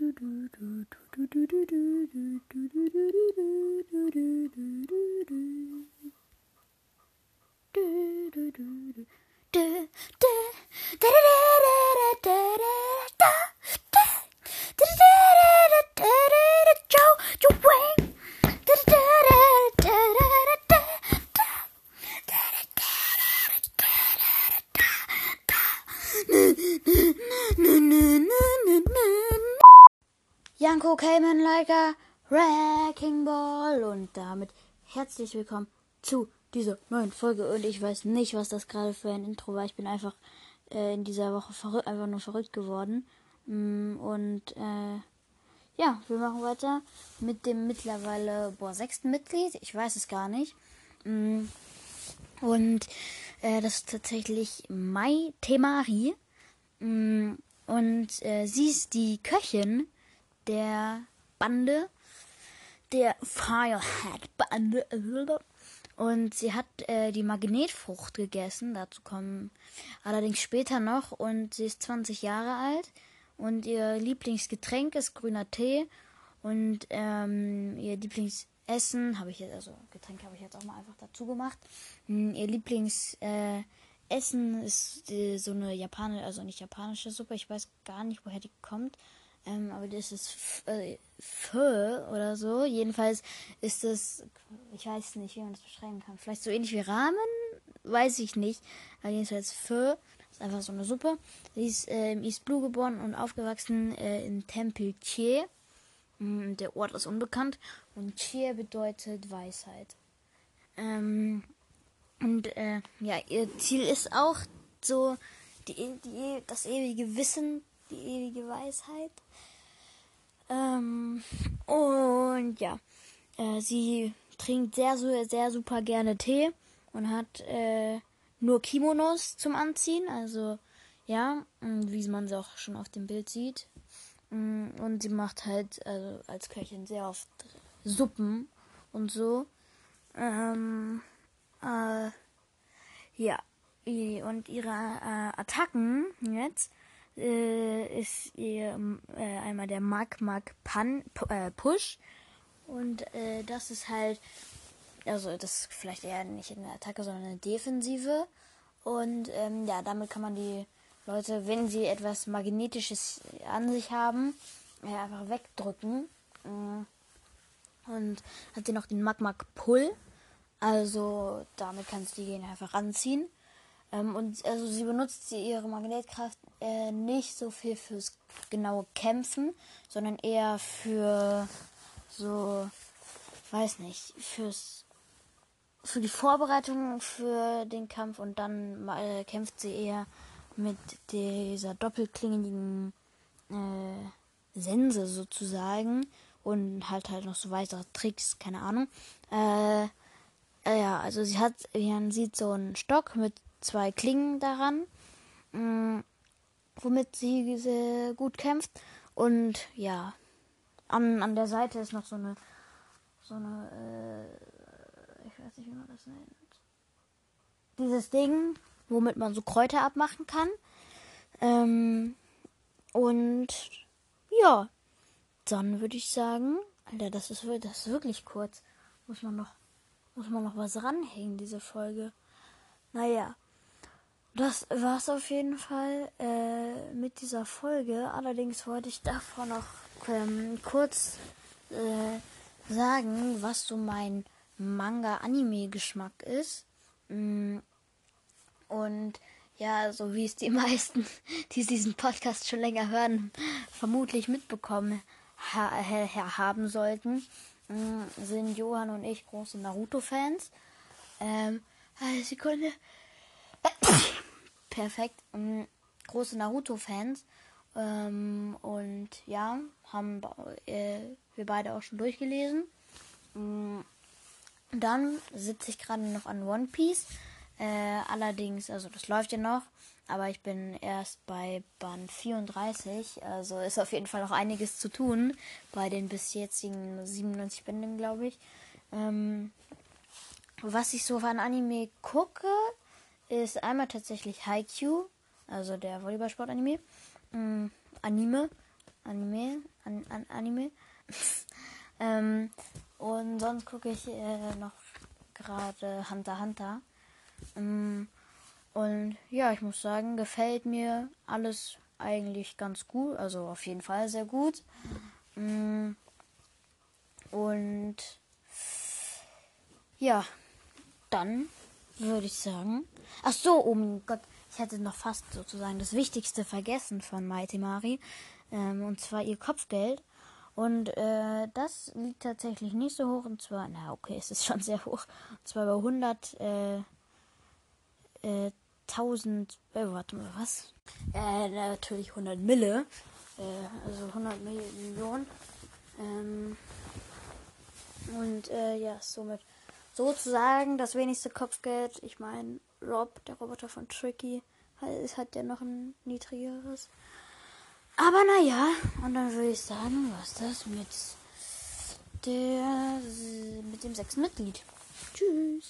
da da da da da Janko Cayman like Wrecking Ball und damit herzlich willkommen zu dieser neuen Folge und ich weiß nicht, was das gerade für ein Intro war. Ich bin einfach äh, in dieser Woche verrückt, einfach nur verrückt geworden. Mm, und äh, ja, wir machen weiter mit dem mittlerweile boah, sechsten Mitglied. Ich weiß es gar nicht. Mm, und äh, das ist tatsächlich Mai Temari. Mm, und äh, sie ist die Köchin der Bande, der Firehead-Bande. Und sie hat äh, die Magnetfrucht gegessen. Dazu kommen allerdings später noch. Und sie ist 20 Jahre alt. Und ihr Lieblingsgetränk ist grüner Tee. Und ähm, ihr Lieblingsessen habe ich jetzt, also Getränk habe ich jetzt auch mal einfach dazu gemacht. Hm, ihr Lieblingsessen äh, ist äh, so eine japanische, also nicht japanische Suppe. Ich weiß gar nicht, woher die kommt. Ähm, aber das ist äh, Pho oder so. Jedenfalls ist das, ich weiß nicht, wie man das beschreiben kann. Vielleicht so ähnlich wie Ramen, weiß ich nicht. Aber jedenfalls Pho ist einfach so eine Suppe. Sie ist äh, im East Blue geboren und aufgewachsen äh, in Tempel Chie. Mm, der Ort ist unbekannt und Chie bedeutet Weisheit. Ähm, und äh, ja, ihr Ziel ist auch so die, die, das ewige Wissen die ewige Weisheit. Ähm, und ja, äh, sie trinkt sehr, sehr super gerne Tee und hat äh, nur Kimonos zum Anziehen. Also ja, wie man es auch schon auf dem Bild sieht. Mm, und sie macht halt also als Köchin sehr oft Suppen und so. Ähm, äh, ja, und ihre äh, Attacken jetzt äh, ist ihr äh, einmal der Mag Mag Pan äh, Push und äh, das ist halt also das ist vielleicht eher nicht in der Attacke, sondern eine Defensive und ähm, ja, damit kann man die Leute, wenn sie etwas magnetisches an sich haben, einfach wegdrücken. Mm. Und hat sie noch den Magma Pull. Also damit kannst du die einfach ranziehen. Ähm, und also sie benutzt ihre Magnetkraft äh, nicht so viel fürs genaue Kämpfen, sondern eher für so, weiß nicht, fürs für die Vorbereitung für den Kampf und dann äh, kämpft sie eher mit dieser doppelklingigen äh, Sense sozusagen und halt halt noch so weitere Tricks, keine Ahnung. Äh, äh, ja, also sie hat, man sieht so einen Stock mit zwei Klingen daran, mh, mm, womit sie sehr gut kämpft. Und ja, an, an der Seite ist noch so eine, so eine, äh, ich weiß nicht, wie man das nennt. Dieses Ding, womit man so Kräuter abmachen kann. Ähm, und ja, dann würde ich sagen, Alter, das ist, das ist wirklich kurz. Muss man noch, muss man noch was ranhängen, diese Folge. Naja. Das war's auf jeden Fall äh, mit dieser Folge. Allerdings wollte ich davor noch ähm, kurz äh, sagen, was so mein Manga-Anime-Geschmack ist. Mm, und ja, so wie es die meisten, die diesen Podcast schon länger hören, vermutlich mitbekommen ha ha haben sollten, mm, sind Johann und ich große Naruto-Fans. Ähm, eine Sekunde perfekt. Ähm, große Naruto-Fans. Ähm, und ja, haben äh, wir beide auch schon durchgelesen. Ähm, dann sitze ich gerade noch an One Piece. Äh, allerdings, also das läuft ja noch, aber ich bin erst bei Band 34. Also ist auf jeden Fall noch einiges zu tun bei den bis jetzigen 97 Bänden, glaube ich. Ähm, was ich so an Anime gucke, ist einmal tatsächlich Haikyuu, also der Volleyballsport-Anime. Mm, Anime. Anime. An, an Anime. ähm, und sonst gucke ich äh, noch gerade Hunter Hunter. Ähm, und ja, ich muss sagen, gefällt mir alles eigentlich ganz gut. Also auf jeden Fall sehr gut. Ähm, und ja, dann würde ich sagen. Ach so, oh mein Gott, ich hätte noch fast sozusagen das Wichtigste vergessen von Mighty Mari. Ähm, und zwar ihr Kopfgeld. Und äh, das liegt tatsächlich nicht so hoch. Und zwar, na okay, es ist schon sehr hoch. Und zwar bei 100, äh, äh, 1000, äh, warte mal, was? Äh, natürlich 100 Mille. Äh, also 100 Millionen. Ähm, und äh, ja, somit sozusagen das wenigste Kopfgeld. Ich meine, Rob, der Roboter von Tricky, hat, hat ja noch ein niedrigeres. Aber naja, und dann würde ich sagen, was das mit der mit dem sechsten Mitglied. Tschüss.